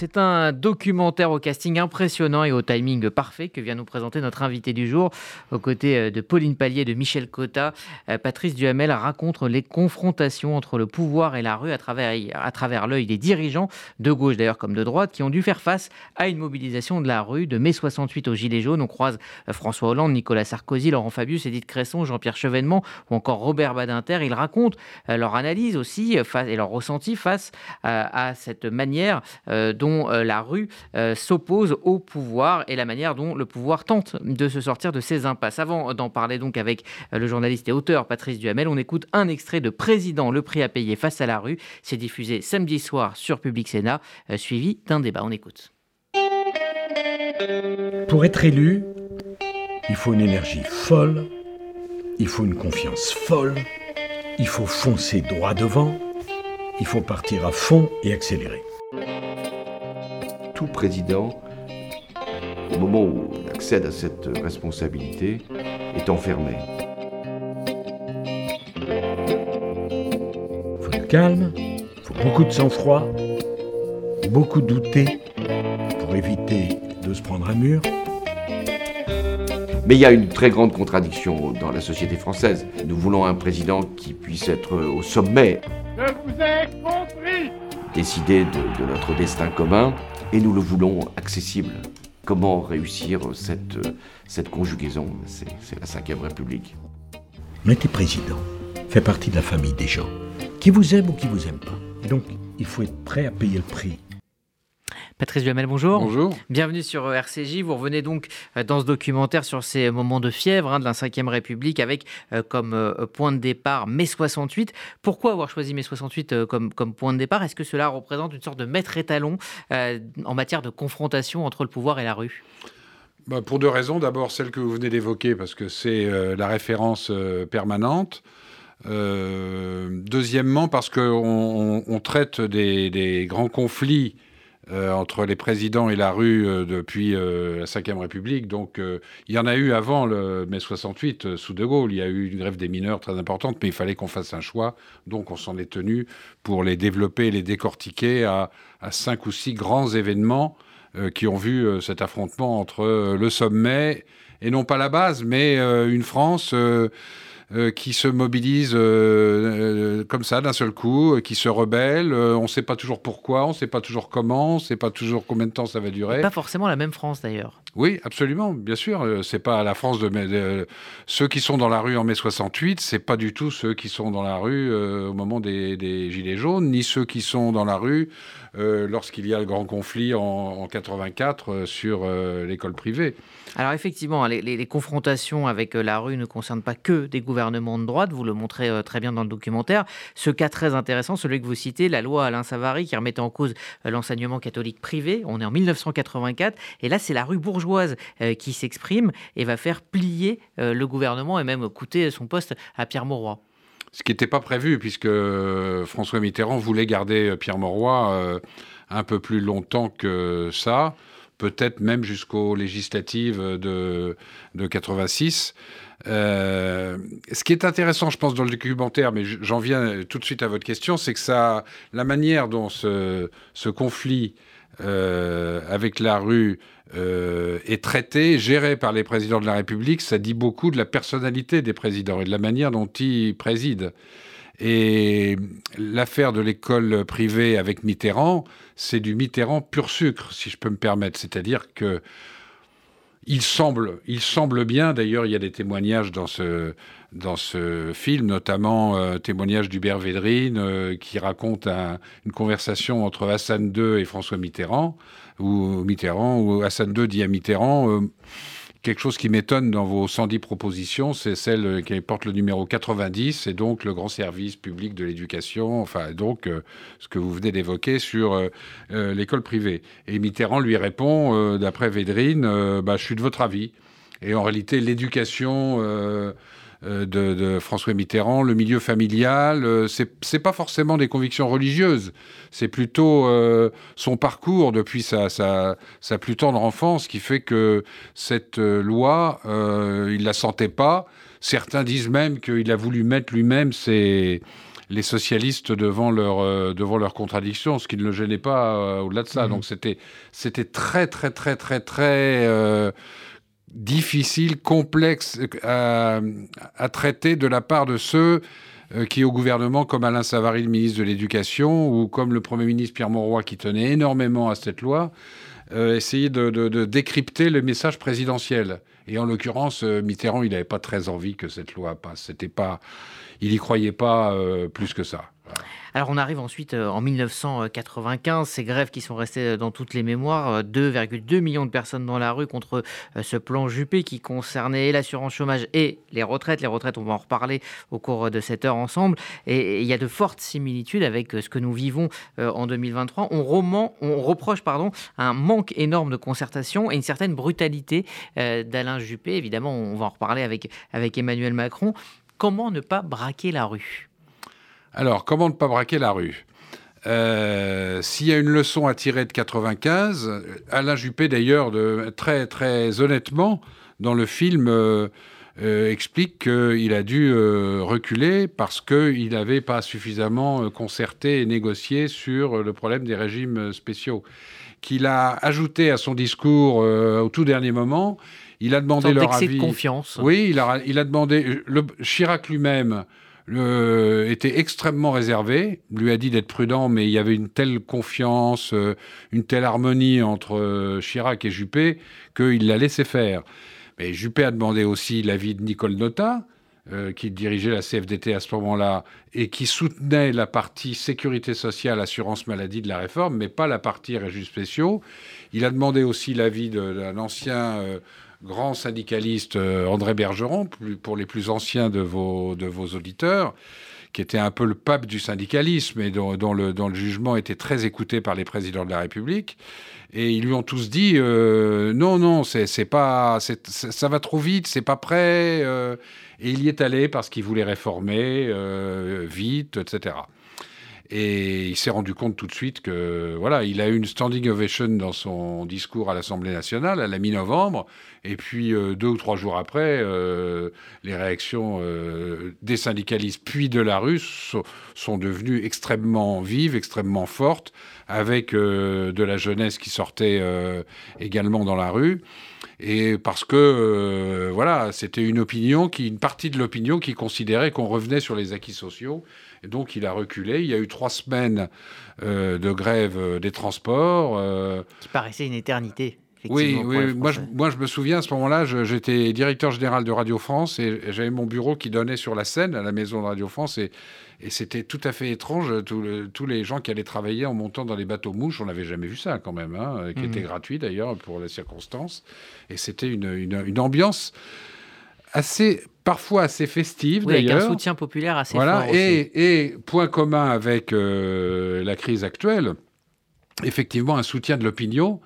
C'est un documentaire au casting impressionnant et au timing parfait que vient nous présenter notre invité du jour. Aux côtés euh, de Pauline Pallier de Michel Cotta, euh, Patrice Duhamel raconte les confrontations entre le pouvoir et la rue à travers, à travers l'œil des dirigeants, de gauche d'ailleurs comme de droite, qui ont dû faire face à une mobilisation de la rue de mai 68 au Gilets jaunes. On croise euh, François Hollande, Nicolas Sarkozy, Laurent Fabius, Edith Cresson, Jean-Pierre Chevènement ou encore Robert Badinter. Ils racontent leur analyse aussi et leur ressenti face à cette manière dont euh, la rue euh, s'oppose au pouvoir et la manière dont le pouvoir tente de se sortir de ses impasses. Avant d'en parler donc avec euh, le journaliste et auteur Patrice Duhamel, on écoute un extrait de Président, le prix à payer face à la rue. C'est diffusé samedi soir sur Public Sénat, suivi d'un débat. On écoute. Pour être élu, il faut une énergie folle, il faut une confiance folle, il faut foncer droit devant, il faut partir à fond et accélérer tout président, au moment où il accède à cette responsabilité, est enfermé. Il faut du calme, il faut beaucoup de sang-froid, beaucoup douter pour éviter de se prendre un mur. Mais il y a une très grande contradiction dans la société française. Nous voulons un président qui puisse être au sommet. Je vous ai compris Décider de, de notre destin commun et nous le voulons accessible. Comment réussir cette, conjugaison? C'est la Ve République. On était président, fait partie de la famille des gens, qui vous aiment ou qui vous aiment pas. donc, il faut être prêt à payer le prix Patrice Duhamel, bonjour. Bonjour. Bienvenue sur euh, RCJ. Vous revenez donc euh, dans ce documentaire sur ces moments de fièvre hein, de la Ve République avec euh, comme point de départ mai 68. Pourquoi avoir choisi mai 68 comme, comme point de départ? Est-ce que cela représente une sorte de maître étalon en matière de confrontation entre le pouvoir et la rue? Bah, Pour deux raisons. D'abord, celle que vous venez d'évoquer, parce que c'est la référence permanente. deuxièmement, parce qu'on on, traite des, des, grands conflits euh, entre les présidents et la rue euh, depuis euh, la Ve République. Donc il y en a eu avant le mai 68 sous De Gaulle. Il y a eu une grève des mineurs très importante, mais il fallait qu'on fasse un choix. Donc on s'en est tenu pour les développer les décortiquer à, cinq ou six grands événements qui ont vu cet affrontement entre le sommet et non pas la base, mais une France euh, qui se mobilisent euh, euh, comme ça d'un seul coup, qui se rebellent. on ne sait pas toujours pourquoi, on ne sait pas toujours comment, on ne sait pas toujours combien de temps ça va durer. pas forcément la même France d'ailleurs. Oui, absolument, bien sûr. C'est pas la France de, ceux qui sont dans la rue en mai 68, c'est pas du tout ceux qui sont dans la rue au moment des, des, gilets jaunes, ni ceux qui sont dans la rue lorsqu'il y a le grand conflit en, en 84 sur l'école privée. Alors effectivement, les, les, confrontations avec la rue ne concernent pas que des gouvernements gouvernement de droite, vous le montrez euh, très bien dans le documentaire. Ce cas très intéressant, celui que vous citez, la loi Alain Savary qui remettait en cause euh, l'enseignement catholique privé, on est en 1984, et là c'est la rue bourgeoise euh, qui s'exprime et va faire plier le gouvernement et même coûter son poste à Pierre Mauroy. Ce qui n'était pas prévu, puisque François Mitterrand voulait garder Pierre Mauroy un peu plus longtemps que ça, peut-être même jusqu'aux législatives de, de 86. Euh, ce qui est intéressant, je pense, dans le documentaire, mais j'en viens tout de suite à votre question, c'est que ça, la manière dont ce, conflit euh, avec la rue euh, est traité, géré par les présidents de la République, ça dit beaucoup de la personnalité des présidents et de la manière dont ils président. Et l'affaire de l'école privée avec Mitterrand, c'est du Mitterrand pur sucre, si je peux me permettre. C'est-à-dire que il semble, il semble bien, d'ailleurs, il y a des témoignages dans ce, film, notamment euh, témoignage d'Hubert Védrine euh, qui raconte une conversation entre Hassan II et François Mitterrand, ou Mitterrand, où Hassan II dit à Mitterrand euh, quelque chose qui m'étonne dans vos 110 propositions, c'est celle qui porte le numéro 90, et donc le grand service public de l'éducation, enfin donc euh, ce que vous venez d'évoquer sur euh, euh, l'école privée. Et Mitterrand lui répond, d'après Védrine, bah, je suis de votre avis. Et en réalité, l'éducation euh, de, François Mitterrand, le milieu familial, euh, c'est pas forcément des convictions religieuses, c'est plutôt euh, son parcours depuis sa, sa, sa, plus tendre enfance qui fait que cette loi, il la sentait pas. Certains disent même qu'il a voulu mettre lui-même ses les socialistes devant leur, devant leur contradiction, ce qui ne le gênait pas au-delà de ça. Mmh. Donc c'était, c'était très, très, très, très, très difficile, complexe à, traiter de la part de ceux qui, au gouvernement, comme Alain Savary, le ministre de l'Éducation, ou comme le Premier ministre Pierre Mauroy, qui tenait énormément à cette loi, euh, essayer de, décrypter le message présidentiel. Et en l'occurrence, euh, Mitterrand, il n'avait pas très envie que cette loi passe. C'était pas, il n'y croyait pas euh, plus que ça. Alors on arrive ensuite euh, en 1995, ces grèves qui sont restées euh, dans toutes les mémoires, 2,2 euh, millions de personnes dans la rue contre ce plan Juppé qui concernait l'assurance chômage et les retraites. Les retraites, on va en reparler au cours de cette heure ensemble. Et il y a de fortes similitudes avec ce que nous vivons en 2023. On, on reproche pardon, un manque énorme de concertation et une certaine brutalité d'Alain Juppé. Évidemment, on va en reparler avec Emmanuel Macron. Comment ne pas braquer la rue? Alors, comment ne pas braquer la rue? Euh, S'il y a une leçon à tirer de 95, Alain Juppé d'ailleurs, très très honnêtement, dans le film, euh, euh, explique qu'il a dû reculer parce qu'il n'avait pas suffisamment concerté et négocié sur le problème des régimes spéciaux. Qu'il a ajouté à son discours au tout dernier moment, il a demandé leur avis. de confiance. Oui, il a, il a demandé. Le, Chirac lui-même était extrêmement réservé, lui a dit d'être prudent, mais il y avait une telle confiance, euh, une telle harmonie entre euh, Chirac et Juppé qu'il l'a laissé faire. Mais Juppé a demandé aussi l'avis de Nicole Nota, euh, qui dirigeait la CFDT à ce moment-là et qui soutenait la partie sécurité sociale, assurance maladie de la réforme, mais pas la partie régimes spéciaux. Il a demandé aussi l'avis d'un ancien grand syndicaliste euh, André Bergeron, pour les plus anciens de vos, de vos auditeurs, qui était un peu le pape du syndicalisme et dont, le, le, jugement était très écouté par les présidents de la République. Et ils lui ont tous dit euh, non, non, c'est pas, ça va trop vite, c'est pas prêt. Euh. et il y est allé parce qu'il voulait réformer vite, etc. Et il s'est rendu compte tout de suite que, voilà, il a eu une standing ovation dans son discours à l'Assemblée nationale à la mi-novembre. Et puis, euh, deux ou trois jours après, euh, les réactions euh, des syndicalistes puis de la rue sont, devenues extrêmement vives, extrêmement fortes, avec de la jeunesse qui sortait également dans la rue et parce que voilà, c'était une opinion qui, une partie de l'opinion qui considérait qu'on revenait sur les acquis sociaux et donc il a reculé. Il y a eu trois semaines euh, de grève euh, des transports. Euh, Qui paraissait une éternité. Oui, oui. Moi je, moi je, me souviens à ce moment-là, j'étais directeur général de Radio France et, j'avais mon bureau qui donnait sur la scène à la maison de Radio France et, et c'était tout à fait étrange. tous les gens qui allaient travailler en montant dans les bateaux mouches, on n'avait jamais vu ça quand même, hein, qui mmh. était gratuit d'ailleurs pour les circonstances. Et c'était une, une, une ambiance assez parfois assez festive d'ailleurs. Avec un soutien populaire assez voilà, fort. Et, et point commun avec euh, la crise actuelle, effectivement un soutien de l'opinion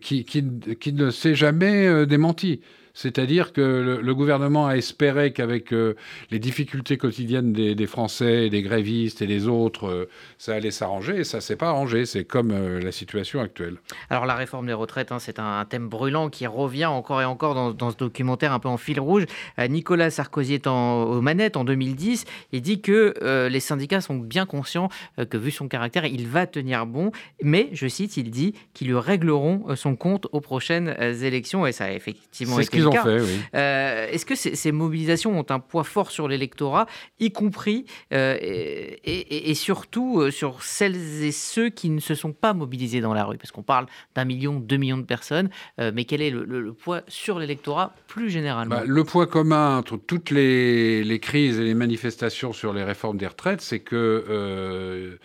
qui, qui, qui, ne s'est jamais euh, démenti. C'est-à-dire que le, gouvernement a espéré qu'avec euh, les difficultés quotidiennes des, Français, des grévistes et des autres, euh, ça allait s'arranger. Et ça s'est pas arrangé. C'est comme euh, la situation actuelle. Alors la réforme des retraites, hein, c'est un, thème brûlant qui revient encore et encore dans, ce documentaire un peu en fil rouge. Nicolas Sarkozy est en, aux manettes en 2010. Il dit que les syndicats sont bien conscients que vu son caractère, il va tenir bon. Mais, je cite, il dit qu'ils lui régleront son compte aux prochaines élections. Et ça a effectivement été euh, est-ce que ces, mobilisations ont un poids fort sur l'électorat, y compris euh, et, surtout euh, sur celles et ceux qui ne se sont pas mobilisés dans la rue? Parce qu'on parle d'un million, deux millions de personnes, mais quel est le, poids sur l'électorat plus généralement? Bah, Le poids commun entre toutes les, crises et les manifestations sur les réformes des retraites, c'est que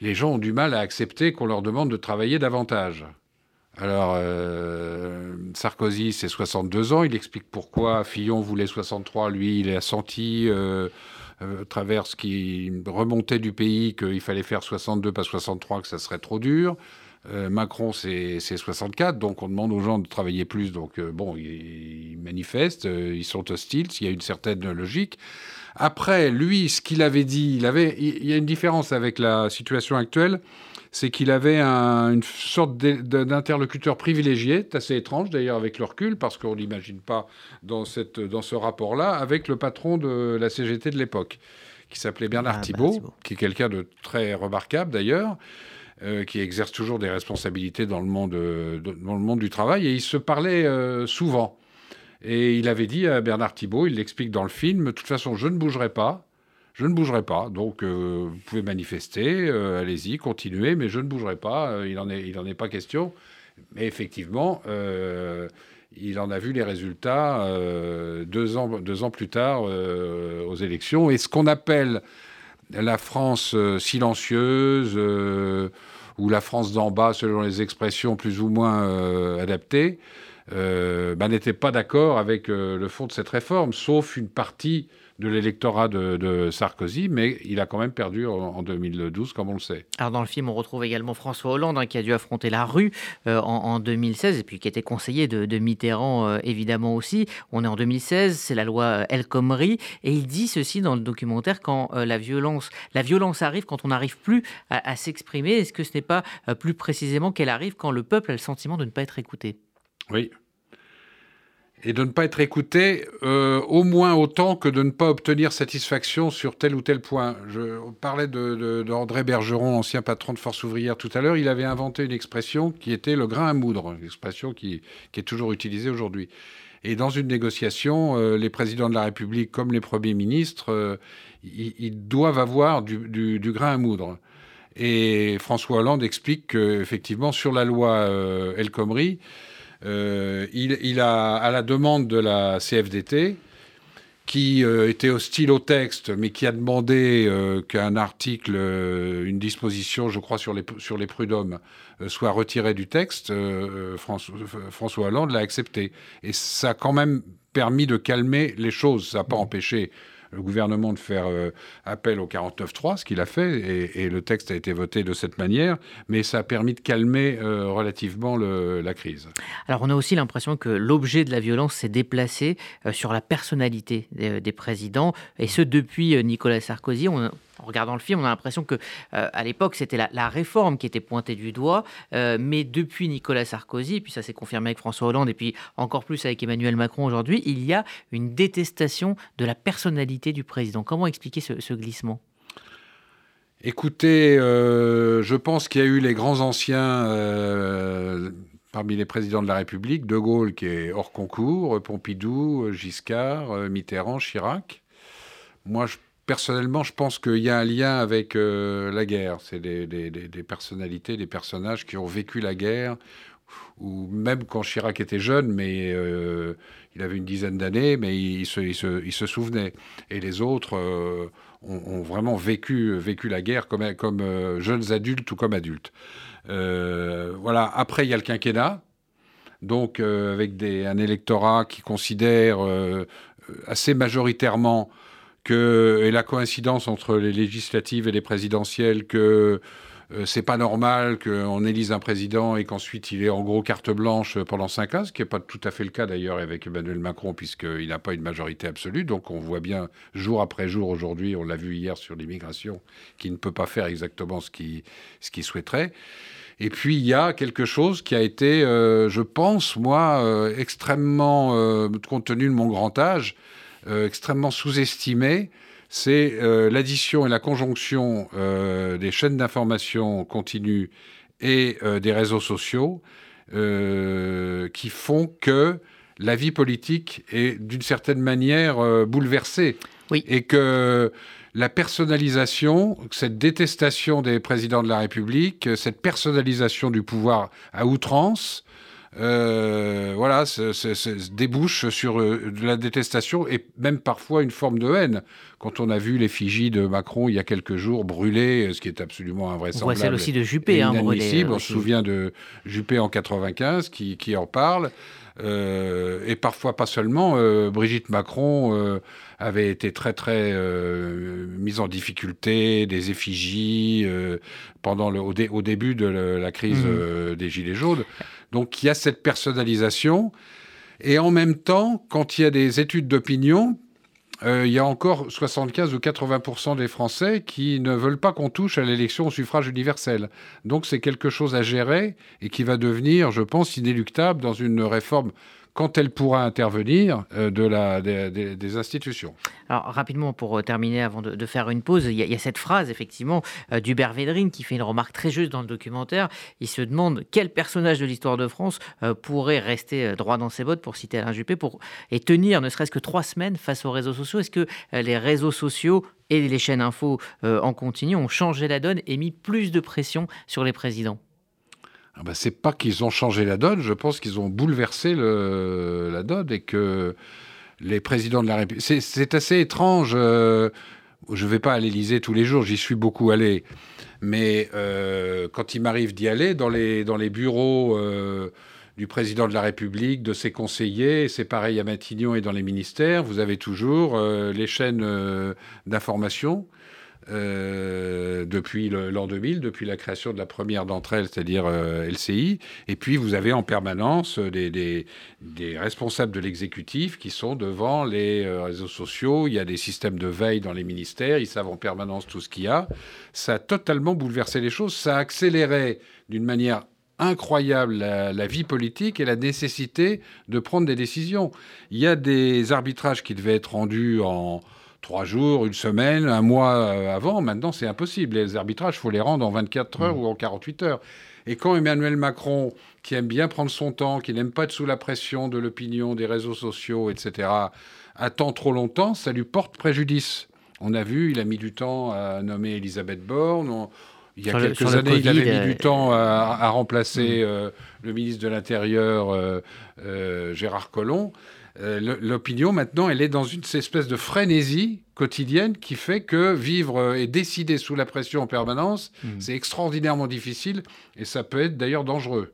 les gens ont du mal à accepter qu'on leur demande de travailler davantage. Alors, euh, Sarkozy, c'est 62 ans. Il explique pourquoi Fillon voulait 63. Lui, il a senti, euh, euh, travers ce qui remontait du pays, qu'il fallait faire 62, pas 63, que ça serait trop dur. Macron, c'est 64, donc on demande aux gens de travailler plus. Donc, bon, ils, manifestent, ils sont hostiles, il y a une certaine logique. Après, lui, ce qu'il avait dit, il, avait, il y a une différence avec la situation actuelle c'est qu'il avait une sorte d'interlocuteur privilégié, assez étrange d'ailleurs avec le recul, parce qu'on n'imagine pas dans, cette, dans ce rapport-là, avec le patron de la CGT de l'époque, qui s'appelait Bernard Thibault, qui est quelqu'un de très remarquable d'ailleurs. qui exerce toujours des responsabilités dans le, monde, dans le monde du travail, et il se parlait souvent. Et il avait dit à Bernard Thibault, il l'explique dans le film, de toute façon, je ne bougerai pas, je ne bougerai pas. Donc, euh, vous pouvez manifester, euh, allez-y, continuez, mais je ne bougerai pas. Euh, il n'en est, est pas question. Mais effectivement, il en a vu les résultats deux, ans, deux ans plus tard aux élections. Et ce qu'on appelle la France silencieuse ou la France d'en bas, selon les expressions plus ou moins adaptées, bah, n'était pas d'accord avec le fond de cette réforme, sauf une partie de l'électorat de, Sarkozy, mais il a quand même perdu en, 2012, comme on le sait. Alors dans le film, on retrouve également François Hollande, hein, qui a dû affronter la rue euh, en, 2016, et puis qui était conseiller de, Mitterrand, euh, évidemment aussi. On est en 2016, c'est la loi euh, El Khomri, et il dit ceci dans le documentaire, quand la, violence, la violence arrive, quand on n'arrive plus à, à s'exprimer, est-ce que ce n'est pas plus précisément qu'elle arrive quand le peuple a le sentiment de ne pas être écouté? Oui, et de ne pas être écouté euh, au moins autant que de ne pas obtenir satisfaction sur tel ou tel point. Je parlais d'André Bergeron, ancien patron de Force ouvrière tout à l'heure. Il avait inventé une expression qui était le grain à moudre, une expression qui, est toujours utilisée aujourd'hui. Et dans une négociation, euh, les présidents de la République comme les premiers ministres, euh, ils, doivent avoir du, du, grain à moudre. Et François Hollande explique qu'effectivement, sur la loi El Khomri, euh, il, a, à la demande de la CFDT, qui euh, était hostile au texte, mais qui a demandé euh, qu'un article, une disposition, je crois, sur les, sur les prud'hommes, soit retirée du texte, François Hollande l'a accepté. Et ça a quand même permis de calmer les choses. Ça n'a pas empêché le gouvernement de faire euh, appel au 49.3, ce qu'il a fait, et, le texte a été voté de cette manière, mais ça a permis de calmer euh, relativement la crise. Alors on a aussi l'impression que l'objet de la violence s'est déplacé euh, sur la personnalité des, présidents, et ce depuis Nicolas Sarkozy. On, en regardant le film, on a l'impression que euh, à l'époque c'était la, réforme qui était pointée du doigt, euh, mais depuis Nicolas Sarkozy, puis ça s'est confirmé avec François Hollande et puis encore plus avec Emmanuel Macron aujourd'hui, il y a une détestation de la personnalité du président. Comment expliquer ce, glissement? Écoutez, euh, je pense qu'il y a eu les grands anciens parmi les présidents de la République, De Gaulle qui est hors concours, Pompidou, Giscard, Mitterrand, Chirac. Moi, je personnellement, je pense qu'il y a un lien avec euh, la guerre. C'est des, personnalités, des personnages qui ont vécu la guerre, ou même quand Chirac était jeune, mais euh, il avait une dizaine d'années, mais il se, souvenait. Et les autres euh, ont, vraiment vécu, vécu la guerre comme, comme jeunes adultes ou comme adultes. voilà. Après, il y a le quinquennat. Donc, avec un électorat qui considère assez majoritairement et la coïncidence entre les législatives et les présidentielles que euh, c'est pas normal qu'on élise un président et qu'ensuite il ait en gros carte blanche pendant cinq ans, ce qui n'est pas tout à fait le cas d'ailleurs avec Emmanuel Macron, puisqu'il n'a pas une majorité absolue. Donc on voit bien jour après jour aujourd'hui, on l'a vu hier sur l'immigration, qu'il ne peut pas faire exactement ce qu'il souhaiterait. Et puis il y a quelque chose qui a été, euh, je pense, moi, euh, extrêmement, compte tenu de mon grand âge, euh, extrêmement sous-estimé, c'est euh, l'addition et la conjonction euh, des chaînes d'information continues et des réseaux sociaux qui font que la vie politique est d'une certaine manière bouleversée. Oui. Et que la personnalisation, cette détestation des présidents de la République, cette personnalisation du pouvoir à outrance, euh, voilà, se, débouche sur euh, de la détestation et même parfois une forme de haine. Quand on a vu l'effigie de Macron il y a quelques jours brûlée, ce qui est absolument invraisemblable. On voit celle aussi de Juppé, hein, brûlée, On se souvient de Juppé en 95 qui, qui en parle. Euh, et parfois pas seulement. Brigitte Macron avait été très très mise en difficulté, des effigies pendant le, au, début de la crise mmh. des Gilets jaunes. Donc il y a cette personnalisation. Et en même temps, quand il y a des études d'opinion, euh, il y a encore 75 ou 80% des Français qui ne veulent pas qu'on touche à l'élection au suffrage universel. Donc c'est quelque chose à gérer et qui va devenir, je pense, inéluctable dans une réforme quand elle pourra intervenir euh, de la, des, institutions. Alors rapidement, pour euh, terminer, avant de, faire une pause, il y, a, cette phrase, effectivement, euh, d'Hubert Védrine qui fait une remarque très juste dans le documentaire. Il se demande quel personnage de l'histoire de France pourrait rester droit dans ses bottes, pour citer Alain Juppé, pour, et tenir ne serait-ce que trois semaines face aux réseaux sociaux. Est-ce que les réseaux sociaux et les chaînes info en continu ont changé la donne et mis plus de pression sur les présidents? Ah bah, c'est pas qu'ils ont changé la donne, je pense qu'ils ont bouleversé le, la donne et que les présidents de la République. C'est assez étrange. Euh, je ne vais pas à l'Élysée tous les jours, j'y suis beaucoup allé. Mais euh, quand il m'arrive d'y aller, dans les, dans les bureaux euh, du président de la République, de ses conseillers, c'est pareil à Matignon et dans les ministères, vous avez toujours les chaînes d'information euh, depuis l'an 2000, depuis la création de la première d'entre elles, c'est-à-dire euh, LCI. Et puis vous avez en permanence des, responsables de l'exécutif qui sont devant les euh, réseaux sociaux. Il y a des systèmes de veille dans les ministères. Ils savent en permanence tout ce qu'il y a. Ça a totalement bouleversé les choses. Ça a accéléré d'une manière incroyable la, vie politique et la nécessité de prendre des décisions. Il y a des arbitrages qui devaient être rendus en trois jours, une semaine, un mois euh, avant. Maintenant, c'est impossible. Les arbitrages, il faut les rendre en 24 heures mmh. ou en 48 heures. Et quand Emmanuel Macron, qui aime bien prendre son temps, qui n'aime pas être sous la pression de l'opinion, des réseaux sociaux, etc., attend trop longtemps, ça lui porte préjudice. On a vu, il a mis du temps à nommer Elisabeth Borne. il y a quelques années, il avait mis du euh, temps à, remplacer mmh. euh, le ministre de l'Intérieur, Gérard Collomb. Euh, l'opinion, maintenant, elle est dans une espèce de frénésie quotidienne qui fait que vivre et décider sous la pression en permanence, hmm. c'est extraordinairement difficile et ça peut être d'ailleurs dangereux.